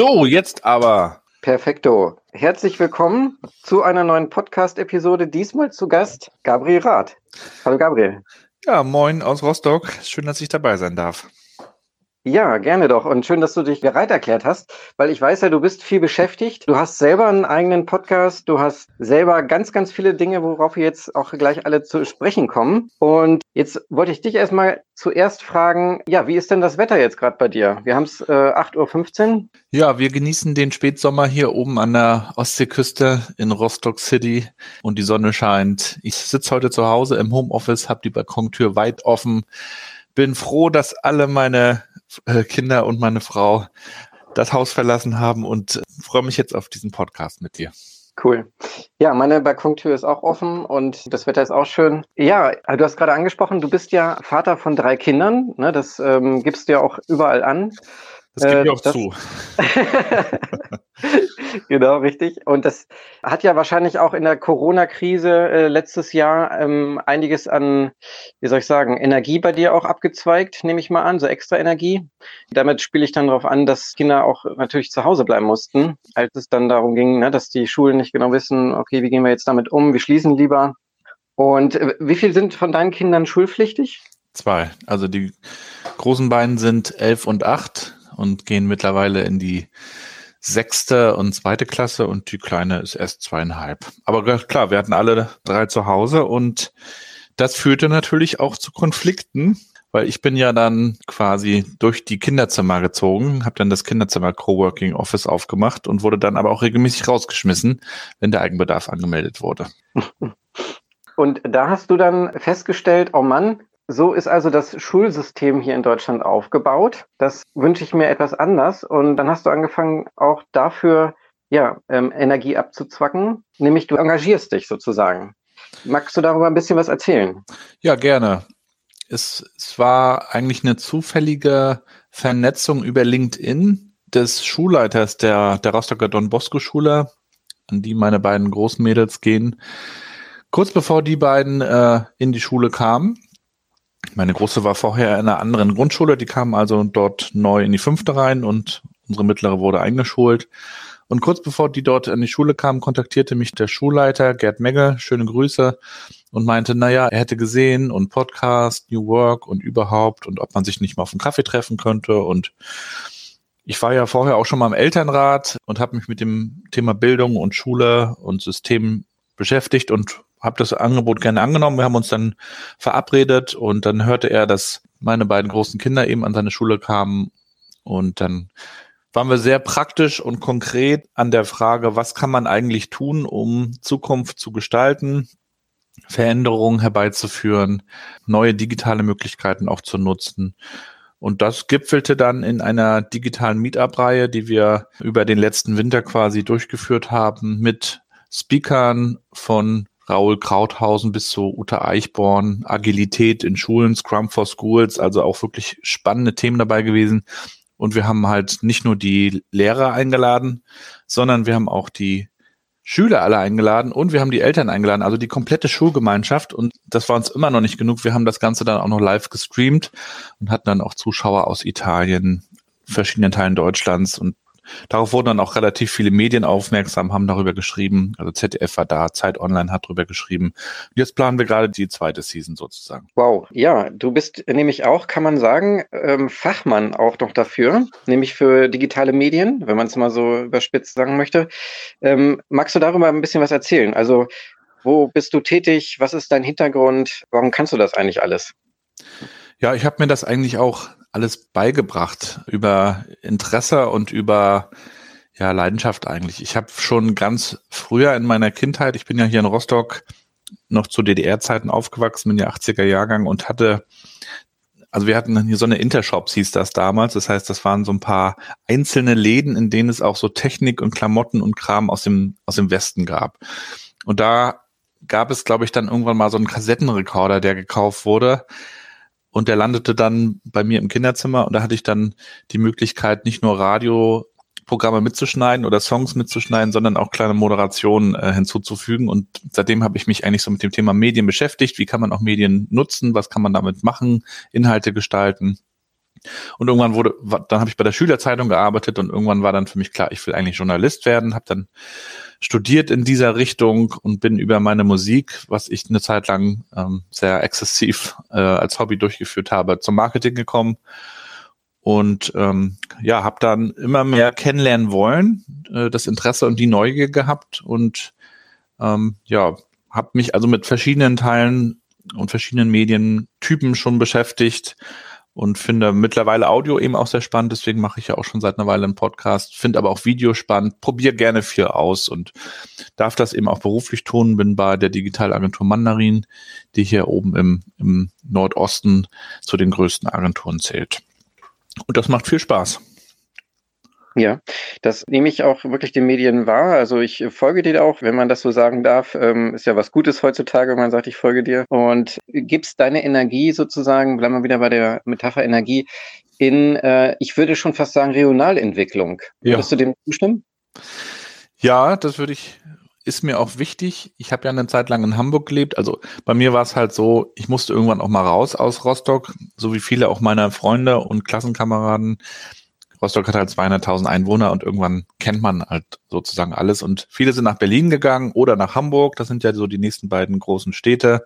So, jetzt aber. Perfekto. Herzlich willkommen zu einer neuen Podcast-Episode. Diesmal zu Gast Gabriel Rath. Hallo Gabriel. Ja, moin aus Rostock. Schön, dass ich dabei sein darf. Ja, gerne doch. Und schön, dass du dich bereit erklärt hast, weil ich weiß ja, du bist viel beschäftigt. Du hast selber einen eigenen Podcast. Du hast selber ganz, ganz viele Dinge, worauf wir jetzt auch gleich alle zu sprechen kommen. Und jetzt wollte ich dich erstmal zuerst fragen, ja, wie ist denn das Wetter jetzt gerade bei dir? Wir haben es äh, 8.15 Uhr. Ja, wir genießen den Spätsommer hier oben an der Ostseeküste in Rostock City und die Sonne scheint. Ich sitze heute zu Hause im Homeoffice, habe die Balkontür weit offen. Bin froh, dass alle meine Kinder und meine Frau das Haus verlassen haben und freue mich jetzt auf diesen Podcast mit dir. Cool. Ja, meine Balkontür ist auch offen und das Wetter ist auch schön. Ja, du hast gerade angesprochen, du bist ja Vater von drei Kindern. Ne, das ähm, gibst du ja auch überall an. Das gibt äh, mir auch das, zu. genau, richtig. Und das hat ja wahrscheinlich auch in der Corona-Krise äh, letztes Jahr ähm, einiges an, wie soll ich sagen, Energie bei dir auch abgezweigt, nehme ich mal an, so extra Energie. Damit spiele ich dann darauf an, dass Kinder auch natürlich zu Hause bleiben mussten, als es dann darum ging, ne, dass die Schulen nicht genau wissen, okay, wie gehen wir jetzt damit um, wir schließen lieber. Und äh, wie viel sind von deinen Kindern schulpflichtig? Zwei. Also die großen beiden sind elf und acht und gehen mittlerweile in die sechste und zweite Klasse und die kleine ist erst zweieinhalb. Aber klar, wir hatten alle drei zu Hause und das führte natürlich auch zu Konflikten, weil ich bin ja dann quasi durch die Kinderzimmer gezogen, habe dann das Kinderzimmer Coworking Office aufgemacht und wurde dann aber auch regelmäßig rausgeschmissen, wenn der Eigenbedarf angemeldet wurde. Und da hast du dann festgestellt, oh Mann, so ist also das Schulsystem hier in Deutschland aufgebaut. Das wünsche ich mir etwas anders. Und dann hast du angefangen, auch dafür ja, ähm, Energie abzuzwacken, nämlich du engagierst dich sozusagen. Magst du darüber ein bisschen was erzählen? Ja, gerne. Es, es war eigentlich eine zufällige Vernetzung über LinkedIn des Schulleiters der, der Rostocker Don Bosco Schule, an die meine beiden Großmädels gehen. Kurz bevor die beiden äh, in die Schule kamen, meine Große war vorher in einer anderen Grundschule, die kam also dort neu in die fünfte rein und unsere mittlere wurde eingeschult. Und kurz bevor die dort in die Schule kam, kontaktierte mich der Schulleiter Gerd Megge, schöne Grüße, und meinte, naja, er hätte gesehen und Podcast, New Work und überhaupt und ob man sich nicht mal auf einen Kaffee treffen könnte. Und ich war ja vorher auch schon mal im Elternrat und habe mich mit dem Thema Bildung und Schule und System beschäftigt und habe das Angebot gerne angenommen. Wir haben uns dann verabredet und dann hörte er, dass meine beiden großen Kinder eben an seine Schule kamen und dann waren wir sehr praktisch und konkret an der Frage, was kann man eigentlich tun, um Zukunft zu gestalten, Veränderungen herbeizuführen, neue digitale Möglichkeiten auch zu nutzen. Und das gipfelte dann in einer digitalen Meetup-Reihe, die wir über den letzten Winter quasi durchgeführt haben mit Speakern von Raul Krauthausen bis zu Uta Eichborn, Agilität in Schulen, Scrum for Schools, also auch wirklich spannende Themen dabei gewesen. Und wir haben halt nicht nur die Lehrer eingeladen, sondern wir haben auch die Schüler alle eingeladen und wir haben die Eltern eingeladen, also die komplette Schulgemeinschaft. Und das war uns immer noch nicht genug. Wir haben das Ganze dann auch noch live gestreamt und hatten dann auch Zuschauer aus Italien, verschiedenen Teilen Deutschlands und Darauf wurden dann auch relativ viele Medien aufmerksam, haben darüber geschrieben. Also ZDF war da, Zeit Online hat darüber geschrieben. Jetzt planen wir gerade die zweite Season sozusagen. Wow, ja, du bist nämlich auch, kann man sagen, ähm, Fachmann auch noch dafür, nämlich für digitale Medien, wenn man es mal so überspitzt sagen möchte. Ähm, magst du darüber ein bisschen was erzählen? Also wo bist du tätig? Was ist dein Hintergrund? Warum kannst du das eigentlich alles? Ja, ich habe mir das eigentlich auch alles beigebracht über Interesse und über ja, Leidenschaft eigentlich. Ich habe schon ganz früher in meiner Kindheit, ich bin ja hier in Rostock noch zu DDR-Zeiten aufgewachsen, bin ja 80er Jahrgang und hatte, also wir hatten hier so eine Intershops, hieß das damals. Das heißt, das waren so ein paar einzelne Läden, in denen es auch so Technik und Klamotten und Kram aus dem, aus dem Westen gab. Und da gab es, glaube ich, dann irgendwann mal so einen Kassettenrekorder, der gekauft wurde und der landete dann bei mir im Kinderzimmer und da hatte ich dann die Möglichkeit, nicht nur Radioprogramme mitzuschneiden oder Songs mitzuschneiden, sondern auch kleine Moderationen äh, hinzuzufügen. Und seitdem habe ich mich eigentlich so mit dem Thema Medien beschäftigt. Wie kann man auch Medien nutzen? Was kann man damit machen? Inhalte gestalten. Und irgendwann wurde, dann habe ich bei der Schülerzeitung gearbeitet und irgendwann war dann für mich klar, ich will eigentlich Journalist werden, habe dann studiert in dieser Richtung und bin über meine Musik, was ich eine Zeit lang ähm, sehr exzessiv äh, als Hobby durchgeführt habe, zum Marketing gekommen. Und ähm, ja, habe dann immer mehr kennenlernen wollen, äh, das Interesse und die Neugier gehabt und ähm, ja, habe mich also mit verschiedenen Teilen und verschiedenen Medientypen schon beschäftigt und finde mittlerweile Audio eben auch sehr spannend. Deswegen mache ich ja auch schon seit einer Weile einen Podcast, finde aber auch Video spannend, probiere gerne viel aus und darf das eben auch beruflich tun. Bin bei der Digitalagentur Mandarin, die hier oben im, im Nordosten zu den größten Agenturen zählt. Und das macht viel Spaß. Ja, das nehme ich auch wirklich den Medien wahr. Also ich folge dir auch, wenn man das so sagen darf. Ähm, ist ja was Gutes heutzutage, wenn man sagt, ich folge dir. Und gibst deine Energie sozusagen, bleiben wir wieder bei der Metapher Energie, in, äh, ich würde schon fast sagen, Regionalentwicklung. Ja. Würdest du dem zustimmen? Ja, das würde ich, ist mir auch wichtig. Ich habe ja eine Zeit lang in Hamburg gelebt. Also bei mir war es halt so, ich musste irgendwann auch mal raus aus Rostock, so wie viele auch meiner Freunde und Klassenkameraden Rostock hat halt 200.000 Einwohner und irgendwann kennt man halt sozusagen alles. Und viele sind nach Berlin gegangen oder nach Hamburg. Das sind ja so die nächsten beiden großen Städte.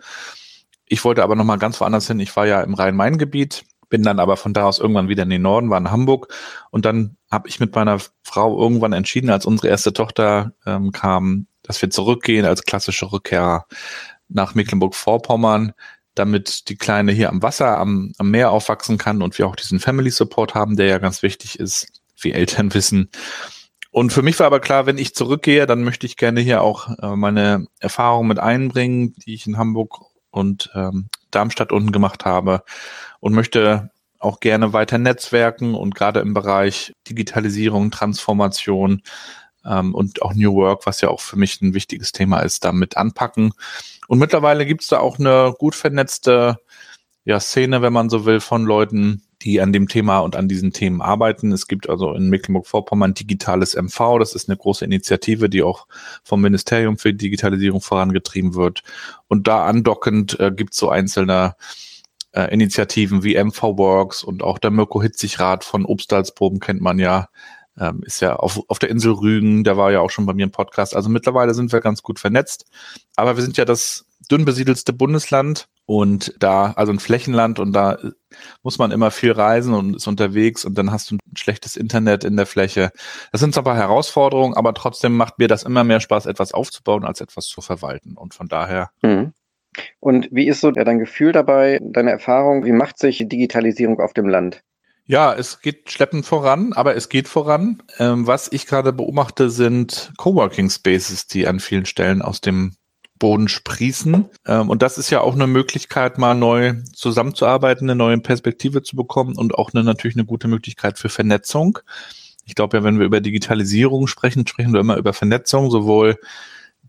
Ich wollte aber nochmal ganz woanders hin. Ich war ja im Rhein-Main-Gebiet, bin dann aber von da aus irgendwann wieder in den Norden, war in Hamburg. Und dann habe ich mit meiner Frau irgendwann entschieden, als unsere erste Tochter ähm, kam, dass wir zurückgehen als klassische Rückkehrer nach Mecklenburg-Vorpommern damit die Kleine hier am Wasser, am, am Meer aufwachsen kann und wir auch diesen Family Support haben, der ja ganz wichtig ist, wie Eltern wissen. Und für mich war aber klar, wenn ich zurückgehe, dann möchte ich gerne hier auch äh, meine Erfahrungen mit einbringen, die ich in Hamburg und ähm, Darmstadt unten gemacht habe und möchte auch gerne weiter netzwerken und gerade im Bereich Digitalisierung, Transformation ähm, und auch New Work, was ja auch für mich ein wichtiges Thema ist, damit anpacken. Und mittlerweile gibt es da auch eine gut vernetzte ja, Szene, wenn man so will, von Leuten, die an dem Thema und an diesen Themen arbeiten. Es gibt also in Mecklenburg-Vorpommern digitales MV. Das ist eine große Initiative, die auch vom Ministerium für Digitalisierung vorangetrieben wird. Und da andockend äh, gibt es so einzelne äh, Initiativen wie MV Works und auch der Mirko Hitzigrat von Obstalsproben kennt man ja, ähm, ist ja auf, auf der Insel Rügen, der war ja auch schon bei mir im Podcast. Also mittlerweile sind wir ganz gut vernetzt. Aber wir sind ja das dünn besiedelste Bundesland und da, also ein Flächenland und da muss man immer viel reisen und ist unterwegs und dann hast du ein schlechtes Internet in der Fläche. Das sind zwar Herausforderungen, aber trotzdem macht mir das immer mehr Spaß, etwas aufzubauen, als etwas zu verwalten. Und von daher. Mhm. Und wie ist so dein Gefühl dabei, deine Erfahrung? Wie macht sich Digitalisierung auf dem Land? Ja, es geht schleppend voran, aber es geht voran. Ähm, was ich gerade beobachte, sind Coworking Spaces, die an vielen Stellen aus dem Boden sprießen. Ähm, und das ist ja auch eine Möglichkeit, mal neu zusammenzuarbeiten, eine neue Perspektive zu bekommen und auch eine, natürlich eine gute Möglichkeit für Vernetzung. Ich glaube ja, wenn wir über Digitalisierung sprechen, sprechen wir immer über Vernetzung, sowohl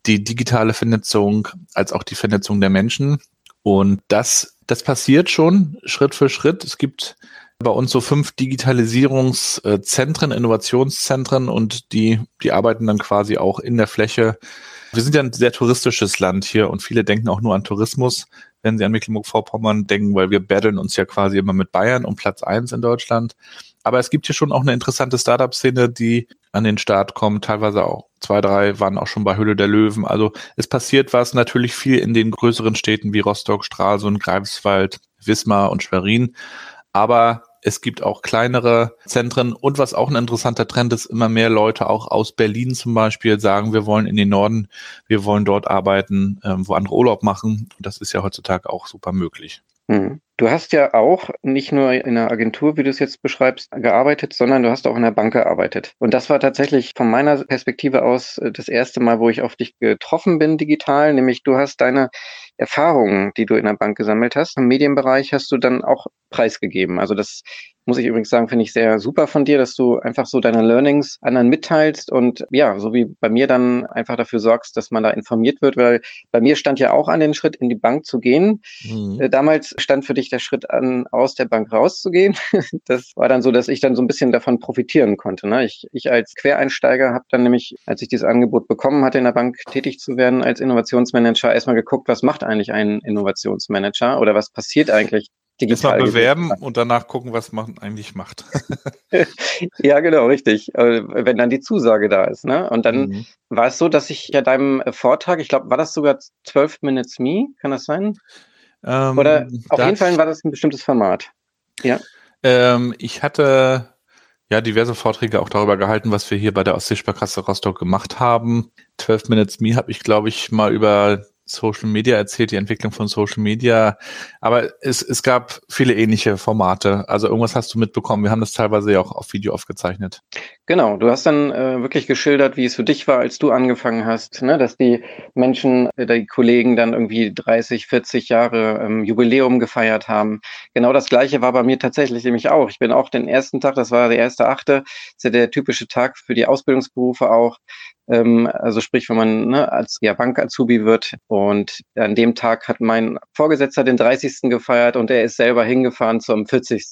die digitale Vernetzung als auch die Vernetzung der Menschen. Und das, das passiert schon Schritt für Schritt. Es gibt bei uns so fünf Digitalisierungszentren, Innovationszentren und die, die arbeiten dann quasi auch in der Fläche. Wir sind ja ein sehr touristisches Land hier und viele denken auch nur an Tourismus, wenn sie an Mecklenburg-Vorpommern denken, weil wir battlen uns ja quasi immer mit Bayern um Platz eins in Deutschland. Aber es gibt hier schon auch eine interessante Startup-Szene, die an den Start kommt. Teilweise auch zwei, drei waren auch schon bei Hülle der Löwen. Also es passiert was natürlich viel in den größeren Städten wie Rostock, Stralsund, Greifswald, Wismar und Schwerin aber es gibt auch kleinere Zentren und was auch ein interessanter Trend ist, immer mehr Leute auch aus Berlin zum Beispiel sagen, wir wollen in den Norden, wir wollen dort arbeiten, ähm, wo andere Urlaub machen. Das ist ja heutzutage auch super möglich. Mhm. Du hast ja auch nicht nur in einer Agentur, wie du es jetzt beschreibst, gearbeitet, sondern du hast auch in der Bank gearbeitet. Und das war tatsächlich von meiner Perspektive aus äh, das erste Mal, wo ich auf dich getroffen bin digital, nämlich du hast deine Erfahrungen, die du in der Bank gesammelt hast, im Medienbereich hast du dann auch preisgegeben. Also das muss ich übrigens sagen, finde ich sehr super von dir, dass du einfach so deine Learnings anderen mitteilst und ja, so wie bei mir dann einfach dafür sorgst, dass man da informiert wird, weil bei mir stand ja auch an den Schritt, in die Bank zu gehen. Mhm. Äh, damals stand für dich der Schritt an, aus der Bank rauszugehen. Das war dann so, dass ich dann so ein bisschen davon profitieren konnte. Ne? Ich, ich als Quereinsteiger habe dann nämlich, als ich dieses Angebot bekommen hatte, in der Bank tätig zu werden als Innovationsmanager, erstmal geguckt, was macht eigentlich ein Innovationsmanager oder was passiert eigentlich digital. Erstmal bewerben und danach gucken, was man eigentlich macht. ja, genau, richtig. Äh, wenn dann die Zusage da ist. Ne? Und dann mhm. war es so, dass ich ja deinem Vortrag, ich glaube, war das sogar 12 Minutes Me, kann das sein? Ähm, Oder auf jeden Fall war das ein bestimmtes Format. Ja. Ähm, ich hatte ja diverse Vorträge auch darüber gehalten, was wir hier bei der Ostseesparkasse Rostock gemacht haben. 12 Minutes Me habe ich, glaube ich, mal über Social Media erzählt, die Entwicklung von Social Media. Aber es, es gab viele ähnliche Formate. Also irgendwas hast du mitbekommen. Wir haben das teilweise ja auch auf Video aufgezeichnet. Genau, du hast dann äh, wirklich geschildert, wie es für dich war, als du angefangen hast, ne? dass die Menschen, äh, die Kollegen dann irgendwie 30, 40 Jahre ähm, Jubiläum gefeiert haben. Genau das gleiche war bei mir tatsächlich nämlich auch. Ich bin auch den ersten Tag, das war der erste Achte, ist ja der typische Tag für die Ausbildungsberufe auch. Ähm, also sprich, wenn man ne, als ja, Bank-Azubi wird und an dem Tag hat mein Vorgesetzter den 30. gefeiert und er ist selber hingefahren zum 40.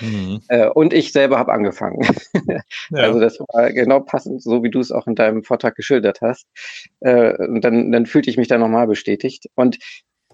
Mhm. Äh, und ich selber habe angefangen. Ja. Also das war genau passend, so wie du es auch in deinem Vortrag geschildert hast. Äh, und dann, dann fühlte ich mich da nochmal bestätigt. Und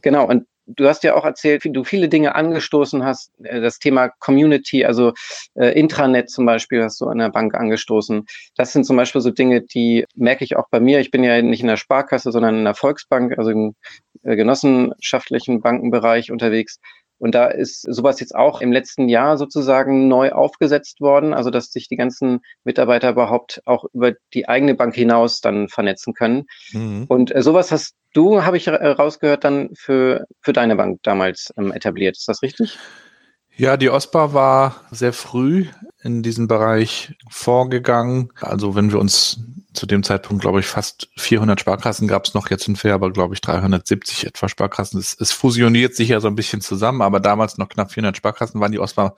genau, und du hast ja auch erzählt, wie du viele Dinge angestoßen hast. Äh, das Thema Community, also äh, Intranet zum Beispiel, hast du an der Bank angestoßen. Das sind zum Beispiel so Dinge, die merke ich auch bei mir. Ich bin ja nicht in der Sparkasse, sondern in der Volksbank, also im äh, genossenschaftlichen Bankenbereich unterwegs. Und da ist sowas jetzt auch im letzten Jahr sozusagen neu aufgesetzt worden, also dass sich die ganzen Mitarbeiter überhaupt auch über die eigene Bank hinaus dann vernetzen können. Mhm. Und äh, sowas hast du, habe ich äh, rausgehört, dann für, für deine Bank damals ähm, etabliert. Ist das richtig? Ja, die OSPA war sehr früh in diesem Bereich vorgegangen. Also wenn wir uns zu dem Zeitpunkt, glaube ich, fast 400 Sparkassen gab es noch. Jetzt sind wir aber, glaube ich, 370 etwa Sparkassen. Es, es, fusioniert sich ja so ein bisschen zusammen, aber damals noch knapp 400 Sparkassen waren die OSPA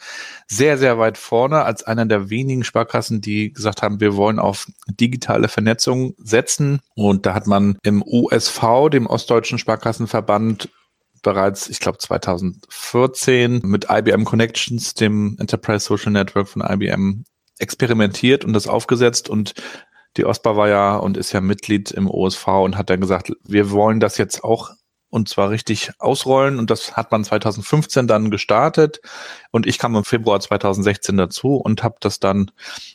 sehr, sehr weit vorne als einer der wenigen Sparkassen, die gesagt haben, wir wollen auf digitale Vernetzung setzen. Und da hat man im USV, dem Ostdeutschen Sparkassenverband, bereits, ich glaube 2014 mit IBM Connections, dem Enterprise Social Network von IBM, experimentiert und das aufgesetzt und die OSPA war ja und ist ja Mitglied im OSV und hat dann gesagt, wir wollen das jetzt auch und zwar richtig ausrollen und das hat man 2015 dann gestartet und ich kam im Februar 2016 dazu und habe das dann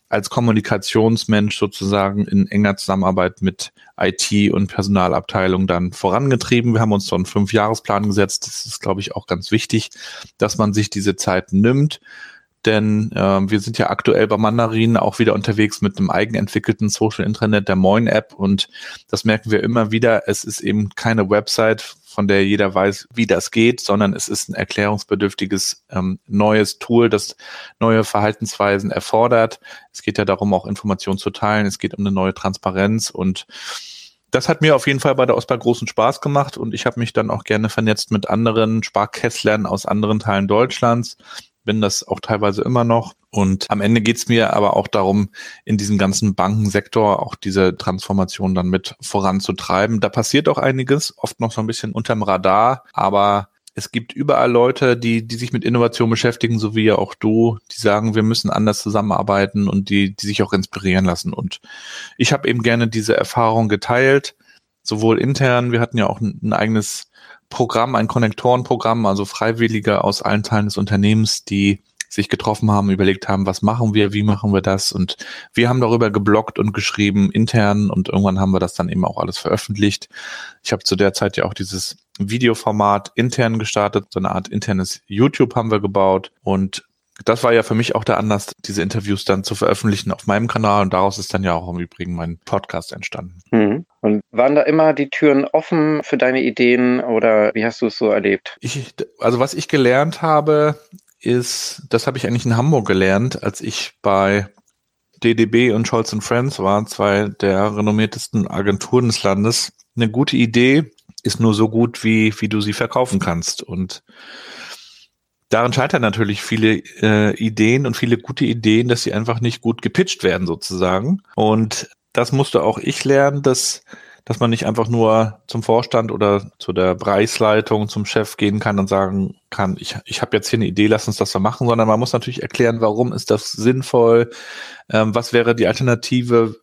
als Kommunikationsmensch sozusagen in enger Zusammenarbeit mit IT und Personalabteilung dann vorangetrieben. Wir haben uns so einen Fünfjahresplan gesetzt. Das ist, glaube ich, auch ganz wichtig, dass man sich diese Zeit nimmt denn äh, wir sind ja aktuell bei Mandarin auch wieder unterwegs mit einem eigenentwickelten Social Intranet, der Moin App und das merken wir immer wieder. Es ist eben keine Website, von der jeder weiß, wie das geht, sondern es ist ein erklärungsbedürftiges ähm, neues Tool, das neue Verhaltensweisen erfordert. Es geht ja darum, auch Informationen zu teilen. Es geht um eine neue Transparenz und das hat mir auf jeden Fall bei der OSPA großen Spaß gemacht und ich habe mich dann auch gerne vernetzt mit anderen Sparkesslern aus anderen Teilen Deutschlands bin das auch teilweise immer noch. Und am Ende geht's mir aber auch darum, in diesem ganzen Bankensektor auch diese Transformation dann mit voranzutreiben. Da passiert auch einiges, oft noch so ein bisschen unterm Radar, aber es gibt überall Leute, die, die sich mit Innovation beschäftigen, so wie ja auch du, die sagen, wir müssen anders zusammenarbeiten und die, die sich auch inspirieren lassen. Und ich habe eben gerne diese Erfahrung geteilt, sowohl intern, wir hatten ja auch ein, eigenes Programm, ein Konnektorenprogramm, also Freiwillige aus allen Teilen des Unternehmens, die sich getroffen haben, überlegt haben, was machen wir, wie machen wir das und wir haben darüber geblockt und geschrieben intern und irgendwann haben wir das dann eben auch alles veröffentlicht. Ich habe zu der Zeit ja auch dieses Videoformat intern gestartet, so eine Art internes YouTube haben wir gebaut und das war ja für mich auch der Anlass, diese Interviews dann zu veröffentlichen auf meinem Kanal und daraus ist dann ja auch im Übrigen mein Podcast entstanden. Mhm. Und waren da immer die Türen offen für deine Ideen oder wie hast du es so erlebt? Ich, also was ich gelernt habe, ist, das habe ich eigentlich in Hamburg gelernt, als ich bei DDB und Scholz Friends war, zwei der renommiertesten Agenturen des Landes. Eine gute Idee ist nur so gut, wie, wie du sie verkaufen kannst. Und daran scheitern natürlich viele äh, Ideen und viele gute Ideen, dass sie einfach nicht gut gepitcht werden sozusagen. Und das musste auch ich lernen, dass dass man nicht einfach nur zum Vorstand oder zu der Preisleitung, zum Chef gehen kann und sagen kann, ich, ich habe jetzt hier eine Idee, lass uns das so machen, sondern man muss natürlich erklären, warum ist das sinnvoll, ähm, was wäre die Alternative,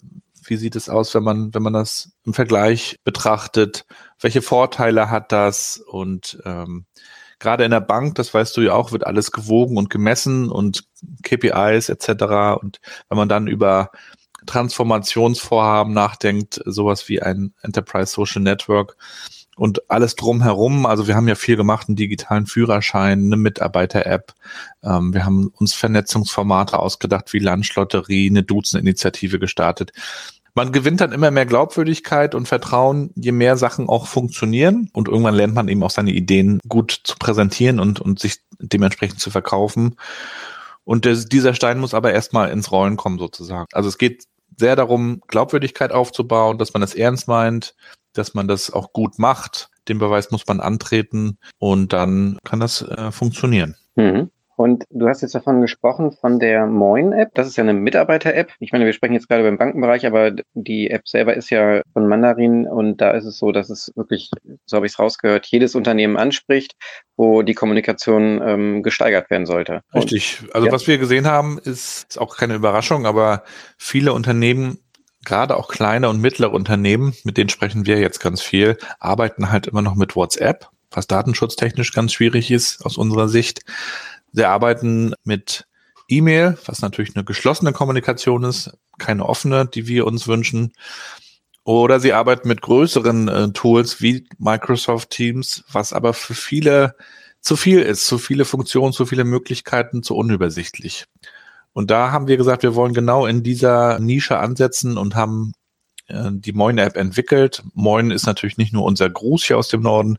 wie sieht es aus, wenn man, wenn man das im Vergleich betrachtet, welche Vorteile hat das und ähm, gerade in der Bank, das weißt du ja auch, wird alles gewogen und gemessen und KPIs etc. Und wenn man dann über Transformationsvorhaben nachdenkt, sowas wie ein Enterprise Social Network und alles drumherum. Also wir haben ja viel gemacht, einen digitalen Führerschein, eine Mitarbeiter-App. Ähm, wir haben uns Vernetzungsformate ausgedacht wie Lunchlotterie, eine Duzen-Initiative gestartet man gewinnt dann immer mehr Glaubwürdigkeit und Vertrauen, je mehr Sachen auch funktionieren. Und irgendwann lernt man eben auch seine Ideen gut zu präsentieren und, und sich dementsprechend zu verkaufen. Und das, dieser Stein muss aber erstmal ins Rollen kommen, sozusagen. Also es geht sehr darum, Glaubwürdigkeit aufzubauen, dass man das ernst meint, dass man das auch gut macht. Den Beweis muss man antreten und dann kann das äh, funktionieren. Mhm. Und du hast jetzt davon gesprochen, von der Moin-App. Das ist ja eine Mitarbeiter-App. Ich meine, wir sprechen jetzt gerade beim Bankenbereich, aber die App selber ist ja von Mandarin und da ist es so, dass es wirklich, so habe ich es rausgehört, jedes Unternehmen anspricht, wo die Kommunikation ähm, gesteigert werden sollte. Richtig. Also ja. was wir gesehen haben, ist, ist auch keine Überraschung, aber viele Unternehmen gerade auch kleine und mittlere Unternehmen, mit denen sprechen wir jetzt ganz viel, arbeiten halt immer noch mit WhatsApp, was datenschutztechnisch ganz schwierig ist aus unserer Sicht. Sie arbeiten mit E-Mail, was natürlich eine geschlossene Kommunikation ist, keine offene, die wir uns wünschen. Oder sie arbeiten mit größeren äh, Tools wie Microsoft Teams, was aber für viele zu viel ist, zu viele Funktionen, zu viele Möglichkeiten, zu unübersichtlich. Und da haben wir gesagt, wir wollen genau in dieser Nische ansetzen und haben die Moin-App entwickelt. Moin ist natürlich nicht nur unser Gruß hier aus dem Norden,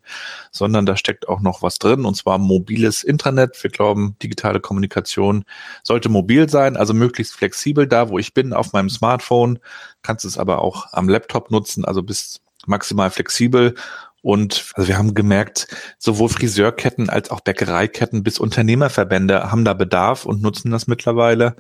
sondern da steckt auch noch was drin, und zwar mobiles Intranet. Wir glauben, digitale Kommunikation sollte mobil sein, also möglichst flexibel. Da, wo ich bin, auf meinem Smartphone, kannst es aber auch am Laptop nutzen, also bis maximal flexibel und also wir haben gemerkt, sowohl Friseurketten als auch Bäckereiketten bis Unternehmerverbände haben da Bedarf und nutzen das mittlerweile.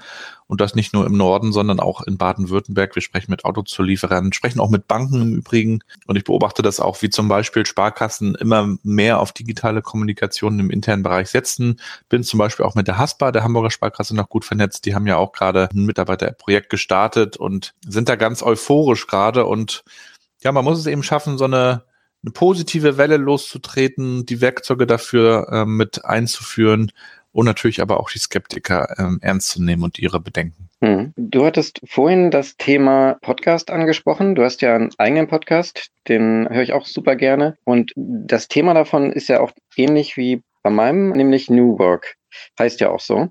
Und das nicht nur im Norden, sondern auch in Baden-Württemberg. Wir sprechen mit Autozulieferern, sprechen auch mit Banken im Übrigen. Und ich beobachte das auch, wie zum Beispiel Sparkassen immer mehr auf digitale Kommunikation im internen Bereich setzen. Bin zum Beispiel auch mit der Haspa, der Hamburger Sparkasse, noch gut vernetzt. Die haben ja auch gerade ein Mitarbeiterprojekt gestartet und sind da ganz euphorisch gerade. Und ja, man muss es eben schaffen, so eine eine positive Welle loszutreten, die Werkzeuge dafür ähm, mit einzuführen und natürlich aber auch die Skeptiker ähm, ernst zu nehmen und ihre Bedenken. Hm. Du hattest vorhin das Thema Podcast angesprochen. Du hast ja einen eigenen Podcast, den höre ich auch super gerne. Und das Thema davon ist ja auch ähnlich wie bei meinem, nämlich New Work. Heißt ja auch so.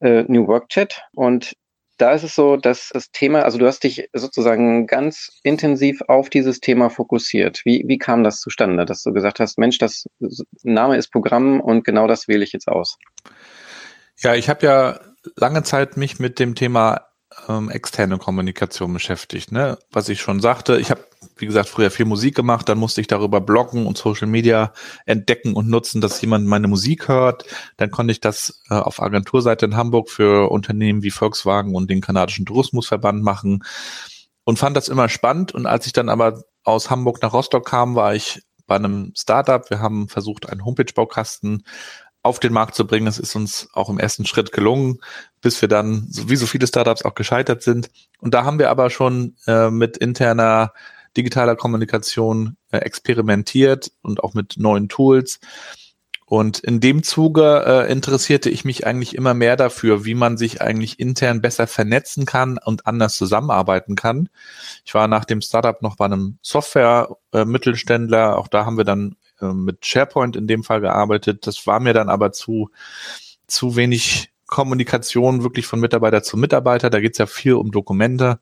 Äh, New Work Chat. Und da ist es so, dass das Thema, also du hast dich sozusagen ganz intensiv auf dieses Thema fokussiert. Wie, wie kam das zustande, dass du gesagt hast, Mensch, das Name ist Programm und genau das wähle ich jetzt aus? Ja, ich habe ja lange Zeit mich mit dem Thema ähm, externe Kommunikation beschäftigt. Ne? Was ich schon sagte, ich habe, wie gesagt, früher viel Musik gemacht, dann musste ich darüber bloggen und Social Media entdecken und nutzen, dass jemand meine Musik hört. Dann konnte ich das äh, auf Agenturseite in Hamburg für Unternehmen wie Volkswagen und den kanadischen Tourismusverband machen und fand das immer spannend. Und als ich dann aber aus Hamburg nach Rostock kam, war ich bei einem Startup. Wir haben versucht, einen Homepage-Baukasten auf den Markt zu bringen. Es ist uns auch im ersten Schritt gelungen, bis wir dann, wie so viele Startups, auch gescheitert sind. Und da haben wir aber schon äh, mit interner digitaler Kommunikation äh, experimentiert und auch mit neuen Tools. Und in dem Zuge äh, interessierte ich mich eigentlich immer mehr dafür, wie man sich eigentlich intern besser vernetzen kann und anders zusammenarbeiten kann. Ich war nach dem Startup noch bei einem Software-Mittelständler. Äh, auch da haben wir dann äh, mit SharePoint in dem Fall gearbeitet. Das war mir dann aber zu, zu wenig Kommunikation wirklich von Mitarbeiter zu Mitarbeiter. Da geht es ja viel um Dokumente.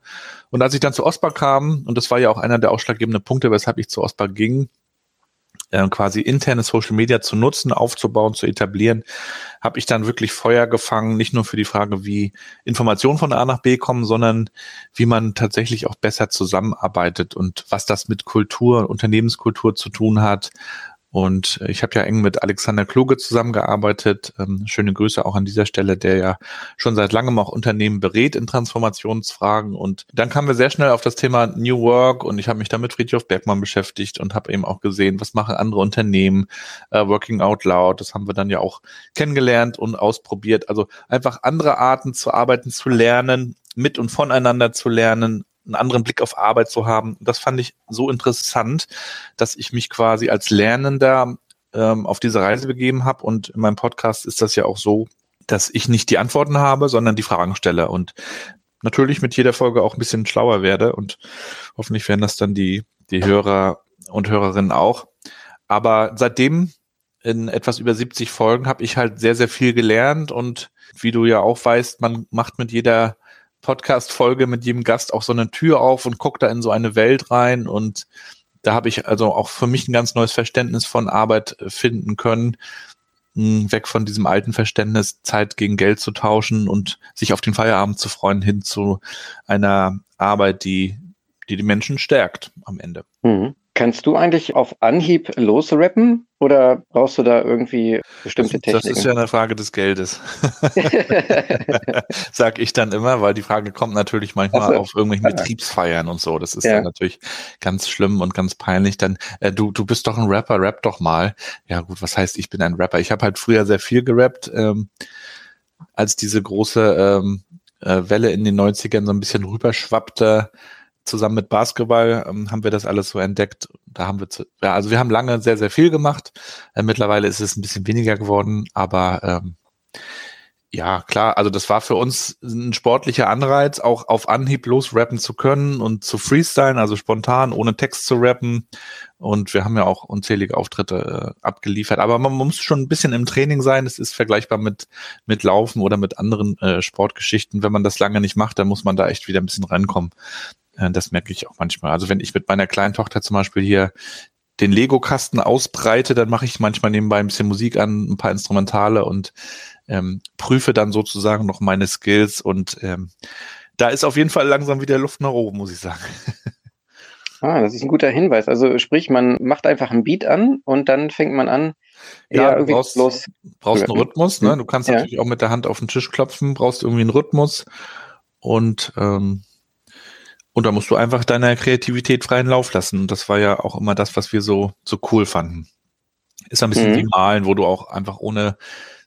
Und als ich dann zu OSPA kam, und das war ja auch einer der ausschlaggebenden Punkte, weshalb ich zu OSPA ging, äh, quasi interne Social Media zu nutzen, aufzubauen, zu etablieren, habe ich dann wirklich Feuer gefangen, nicht nur für die Frage, wie Informationen von A nach B kommen, sondern wie man tatsächlich auch besser zusammenarbeitet und was das mit Kultur, Unternehmenskultur zu tun hat, und ich habe ja eng mit Alexander Kluge zusammengearbeitet. Ähm, schöne Grüße auch an dieser Stelle, der ja schon seit langem auch Unternehmen berät in Transformationsfragen. Und dann kamen wir sehr schnell auf das Thema New Work und ich habe mich da mit Friedhof Bergmann beschäftigt und habe eben auch gesehen, was machen andere Unternehmen, äh, Working Out Loud, das haben wir dann ja auch kennengelernt und ausprobiert. Also einfach andere Arten zu arbeiten, zu lernen, mit und voneinander zu lernen, einen anderen Blick auf Arbeit zu haben. Das fand ich so interessant, dass ich mich quasi als Lernender ähm, auf diese Reise begeben habe. Und in meinem Podcast ist das ja auch so, dass ich nicht die Antworten habe, sondern die Fragen stelle und natürlich mit jeder Folge auch ein bisschen schlauer werde und hoffentlich werden das dann die, die Hörer und Hörerinnen auch. Aber seitdem in etwas über 70 Folgen habe ich halt sehr, sehr viel gelernt und wie du ja auch weißt, man macht mit jeder Podcast-Folge mit jedem Gast auch so eine Tür auf und guckt da in so eine Welt rein und da habe ich also auch für mich ein ganz neues Verständnis von Arbeit finden können, weg von diesem alten Verständnis, Zeit gegen Geld zu tauschen und sich auf den Feierabend zu freuen, hin zu einer Arbeit, die die, die Menschen stärkt am Ende. Mhm. Kannst du eigentlich auf Anhieb losrappen oder brauchst du da irgendwie bestimmte Techniken? Das ist ja eine Frage des Geldes. Sag ich dann immer, weil die Frage kommt natürlich manchmal so. auf irgendwelchen Betriebsfeiern und so. Das ist ja. dann natürlich ganz schlimm und ganz peinlich. Dann, äh, du, du bist doch ein Rapper, rap doch mal. Ja gut, was heißt, ich bin ein Rapper? Ich habe halt früher sehr viel gerappt, ähm, als diese große ähm, äh, Welle in den 90ern so ein bisschen rüberschwappte zusammen mit Basketball ähm, haben wir das alles so entdeckt. Da haben wir, zu, ja, also wir haben lange sehr, sehr viel gemacht. Äh, mittlerweile ist es ein bisschen weniger geworden, aber ähm, ja, klar, also das war für uns ein sportlicher Anreiz, auch auf Anhieb losrappen zu können und zu freestylen, also spontan, ohne Text zu rappen. Und wir haben ja auch unzählige Auftritte äh, abgeliefert. Aber man muss schon ein bisschen im Training sein. Es ist vergleichbar mit, mit Laufen oder mit anderen äh, Sportgeschichten. Wenn man das lange nicht macht, dann muss man da echt wieder ein bisschen reinkommen. Äh, das merke ich auch manchmal. Also wenn ich mit meiner kleinen Tochter zum Beispiel hier den Lego-Kasten ausbreite, dann mache ich manchmal nebenbei ein bisschen Musik an, ein paar Instrumentale und ähm, prüfe dann sozusagen noch meine Skills und ähm, da ist auf jeden Fall langsam wieder Luft nach oben, muss ich sagen. Ah, das ist ein guter Hinweis. Also sprich, man macht einfach ein Beat an und dann fängt man an, ja, du brauchst, los. brauchst einen Rhythmus, ne? Du kannst ja. natürlich auch mit der Hand auf den Tisch klopfen, brauchst irgendwie einen Rhythmus und ähm, und da musst du einfach deiner Kreativität freien Lauf lassen. Und das war ja auch immer das, was wir so, so cool fanden. Ist ein bisschen mhm. wie Malen, wo du auch einfach ohne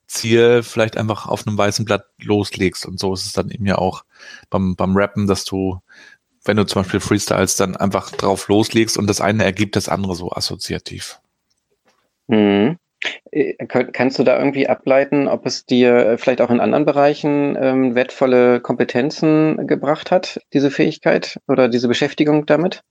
Ziel vielleicht einfach auf einem weißen Blatt loslegst. Und so ist es dann eben ja auch beim, beim Rappen, dass du, wenn du zum Beispiel freestyles, dann einfach drauf loslegst und das eine ergibt das andere so assoziativ. Mhm. Äh, kannst du da irgendwie ableiten, ob es dir äh, vielleicht auch in anderen Bereichen ähm, wertvolle Kompetenzen gebracht hat, diese Fähigkeit oder diese Beschäftigung damit?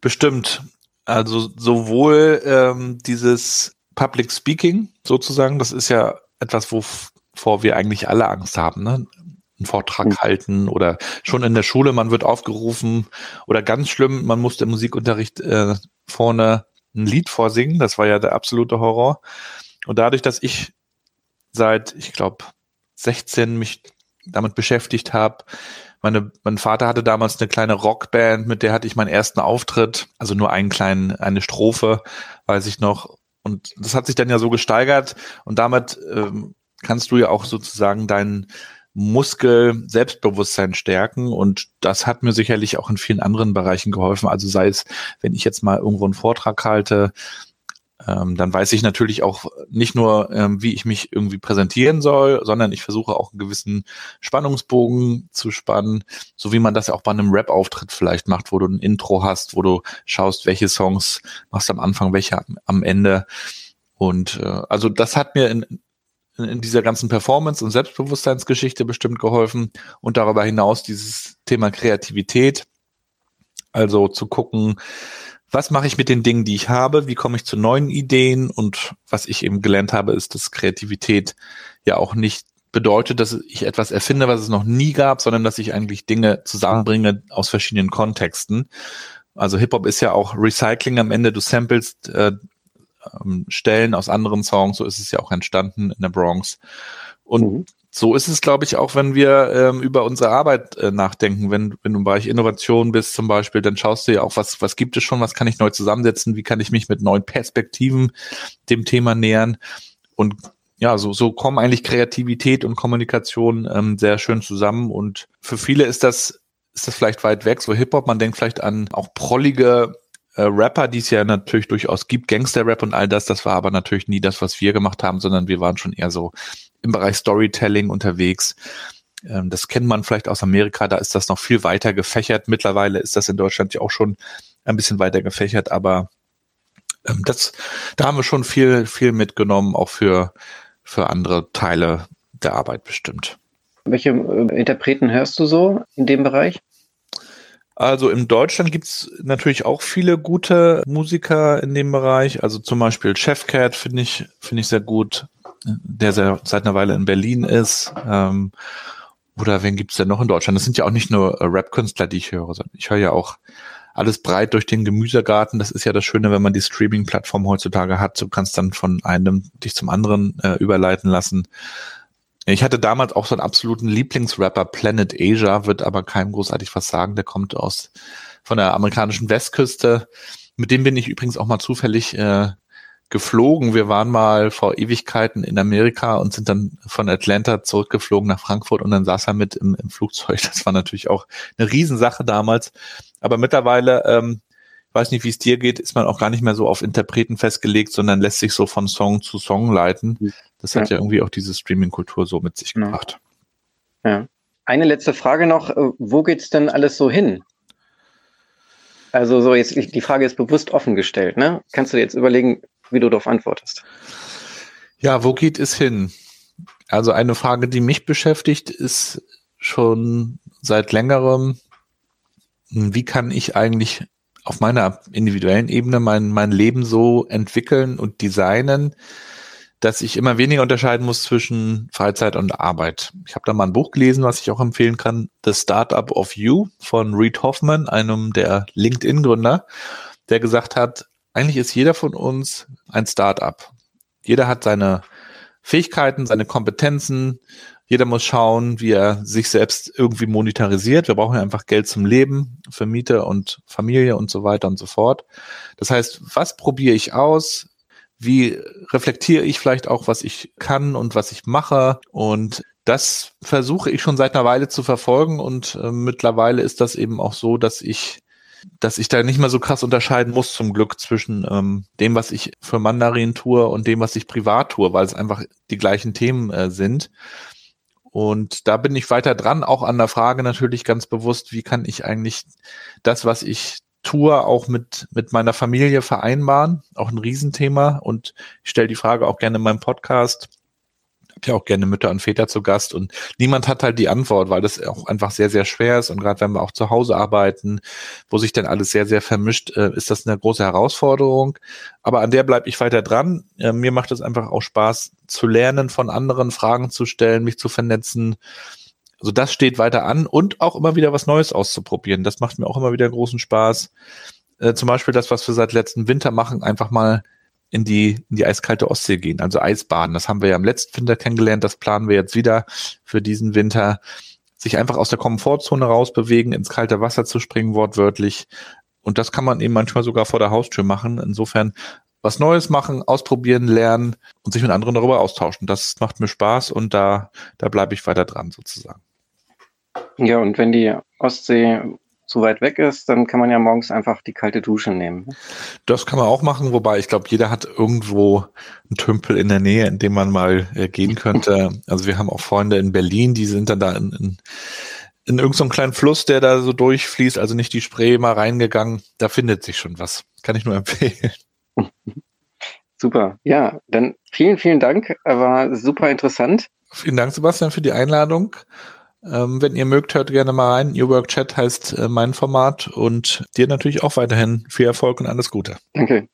Bestimmt. Also sowohl ähm, dieses Public Speaking sozusagen, das ist ja etwas, wovor wir eigentlich alle Angst haben, ne? einen Vortrag mhm. halten oder schon in der Schule, man wird aufgerufen oder ganz schlimm, man muss im Musikunterricht äh, vorne ein Lied vorsingen. Das war ja der absolute Horror. Und dadurch, dass ich seit, ich glaube, 16 mich damit beschäftigt habe, meine, mein Vater hatte damals eine kleine Rockband, mit der hatte ich meinen ersten Auftritt, also nur einen kleinen, eine Strophe, weiß ich noch. Und das hat sich dann ja so gesteigert und damit ähm, kannst du ja auch sozusagen deinen Muskel Selbstbewusstsein stärken und das hat mir sicherlich auch in vielen anderen Bereichen geholfen. Also sei es, wenn ich jetzt mal irgendwo einen Vortrag halte, ähm, dann weiß ich natürlich auch nicht nur, ähm, wie ich mich irgendwie präsentieren soll, sondern ich versuche auch einen gewissen Spannungsbogen zu spannen, so wie man das auch bei einem Rap-Auftritt vielleicht macht, wo du ein Intro hast, wo du schaust, welche Songs machst am Anfang, welche am Ende. Und äh, also das hat mir in, in dieser ganzen Performance- und Selbstbewusstseinsgeschichte bestimmt geholfen und darüber hinaus dieses Thema Kreativität. Also zu gucken, was mache ich mit den Dingen, die ich habe, wie komme ich zu neuen Ideen und was ich eben gelernt habe, ist, dass Kreativität ja auch nicht bedeutet, dass ich etwas erfinde, was es noch nie gab, sondern dass ich eigentlich Dinge zusammenbringe aus verschiedenen Kontexten. Also Hip-Hop ist ja auch Recycling am Ende. Du samplest äh, ähm, Stellen aus anderen Songs. So ist es ja auch entstanden in der Bronx. Und mhm. so ist es, glaube ich, auch, wenn wir ähm, über unsere Arbeit äh, nachdenken. Wenn, wenn du im Bereich Innovation bist zum Beispiel, dann schaust du ja auch, was, was gibt es schon, was kann ich neu zusammensetzen, wie kann ich mich mit neuen Perspektiven dem Thema nähern. Und ja, so, so kommen eigentlich Kreativität und Kommunikation ähm, sehr schön zusammen. Und für viele ist das, ist das vielleicht weit weg, so Hip-Hop, man denkt vielleicht an auch prollige äh, Rapper, die es ja natürlich durchaus gibt, Gangster-Rap und all das, das war aber natürlich nie das, was wir gemacht haben, sondern wir waren schon eher so im Bereich Storytelling unterwegs. Ähm, das kennt man vielleicht aus Amerika, da ist das noch viel weiter gefächert. Mittlerweile ist das in Deutschland ja auch schon ein bisschen weiter gefächert, aber ähm, das, da haben wir schon viel, viel mitgenommen, auch für, für andere Teile der Arbeit bestimmt. Welche äh, Interpreten hörst du so in dem Bereich? Also in Deutschland gibt's natürlich auch viele gute Musiker in dem Bereich. Also zum Beispiel Chefcat finde ich, finde ich sehr gut, der sehr, seit einer Weile in Berlin ist. Ähm, oder wen gibt's denn noch in Deutschland? Das sind ja auch nicht nur Rap-Künstler, die ich höre, sondern ich höre ja auch alles breit durch den Gemüsegarten. Das ist ja das Schöne, wenn man die Streaming-Plattform heutzutage hat. Du kannst dann von einem dich zum anderen äh, überleiten lassen. Ich hatte damals auch so einen absoluten Lieblingsrapper, Planet Asia, wird aber keinem großartig was sagen. Der kommt aus von der amerikanischen Westküste. Mit dem bin ich übrigens auch mal zufällig äh, geflogen. Wir waren mal vor Ewigkeiten in Amerika und sind dann von Atlanta zurückgeflogen nach Frankfurt und dann saß er mit im, im Flugzeug. Das war natürlich auch eine Riesensache damals. Aber mittlerweile ähm, weiß nicht, wie es dir geht, ist man auch gar nicht mehr so auf Interpreten festgelegt, sondern lässt sich so von Song zu Song leiten. Mhm. Das hat ja, ja irgendwie auch diese Streaming-Kultur so mit sich ja. gebracht. Ja. Eine letzte Frage noch. Äh, wo geht's denn alles so hin? Also so jetzt, die Frage ist bewusst offen gestellt, ne? Kannst du dir jetzt überlegen, wie du darauf antwortest? Ja, wo geht es hin? Also eine Frage, die mich beschäftigt, ist schon seit längerem, wie kann ich eigentlich auf meiner individuellen Ebene mein, mein Leben so entwickeln und designen, dass ich immer weniger unterscheiden muss zwischen Freizeit und Arbeit. Ich habe da mal ein Buch gelesen, was ich auch empfehlen kann, The Startup of You von Reed Hoffman, einem der LinkedIn-Gründer, der gesagt hat, eigentlich ist jeder von uns ein Startup. Jeder hat seine Fähigkeiten, seine Kompetenzen, jeder muss schauen, wie er sich selbst irgendwie monetarisiert. Wir brauchen ja einfach Geld zum Leben für Miete und Familie und so weiter und so fort. Das heißt, was probiere ich aus? Wie reflektiere ich vielleicht auch, was ich kann und was ich mache? Und das versuche ich schon seit einer Weile zu verfolgen und äh, mittlerweile ist das eben auch so, dass ich dass ich da nicht mehr so krass unterscheiden muss zum Glück zwischen ähm, dem, was ich für Mandarin tue und dem, was ich privat tue, weil es einfach die gleichen Themen äh, sind. Und da bin ich weiter dran, auch an der Frage natürlich ganz bewusst, wie kann ich eigentlich das, was ich tue, auch mit, mit meiner Familie vereinbaren? Auch ein Riesenthema. Und ich stelle die Frage auch gerne in meinem Podcast, habe ja auch gerne Mütter und Väter zu Gast und niemand hat halt die Antwort, weil das auch einfach sehr, sehr schwer ist und gerade wenn wir auch zu Hause arbeiten, wo sich dann alles sehr, sehr vermischt, äh, ist das eine große Herausforderung. Aber an der bleibe ich weiter dran. Äh, mir macht es einfach auch Spaß zu lernen, von anderen Fragen zu stellen, mich zu vernetzen. Also das steht weiter an und auch immer wieder was Neues auszuprobieren. Das macht mir auch immer wieder großen Spaß. Äh, zum Beispiel das, was wir seit letzten Winter machen, einfach mal in die, in die eiskalte Ostsee gehen, also Eisbaden. Das haben wir ja im letzten Winter kennengelernt, das planen wir jetzt wieder für diesen Winter. Sich einfach aus der Komfortzone rausbewegen, ins kalte Wasser zu springen, wortwörtlich. Und das kann man eben manchmal sogar vor der Haustür machen. Insofern was Neues machen, ausprobieren, lernen und sich mit anderen darüber austauschen. Das macht mir Spaß und da, da bleibe ich weiter dran sozusagen. Ja, und wenn die Ostsee zu weit weg ist, dann kann man ja morgens einfach die kalte Dusche nehmen. Das kann man auch machen, wobei ich glaube, jeder hat irgendwo einen Tümpel in der Nähe, in dem man mal äh, gehen könnte. Also wir haben auch Freunde in Berlin, die sind dann da in, in, in irgendeinem kleinen Fluss, der da so durchfließt, also nicht die Spree mal reingegangen. Da findet sich schon was. Kann ich nur empfehlen. Super. Ja, dann vielen, vielen Dank. War super interessant. Vielen Dank, Sebastian, für die Einladung. Ähm, wenn ihr mögt, hört gerne mal rein. New Work Chat heißt äh, mein Format und dir natürlich auch weiterhin viel Erfolg und alles Gute. Danke.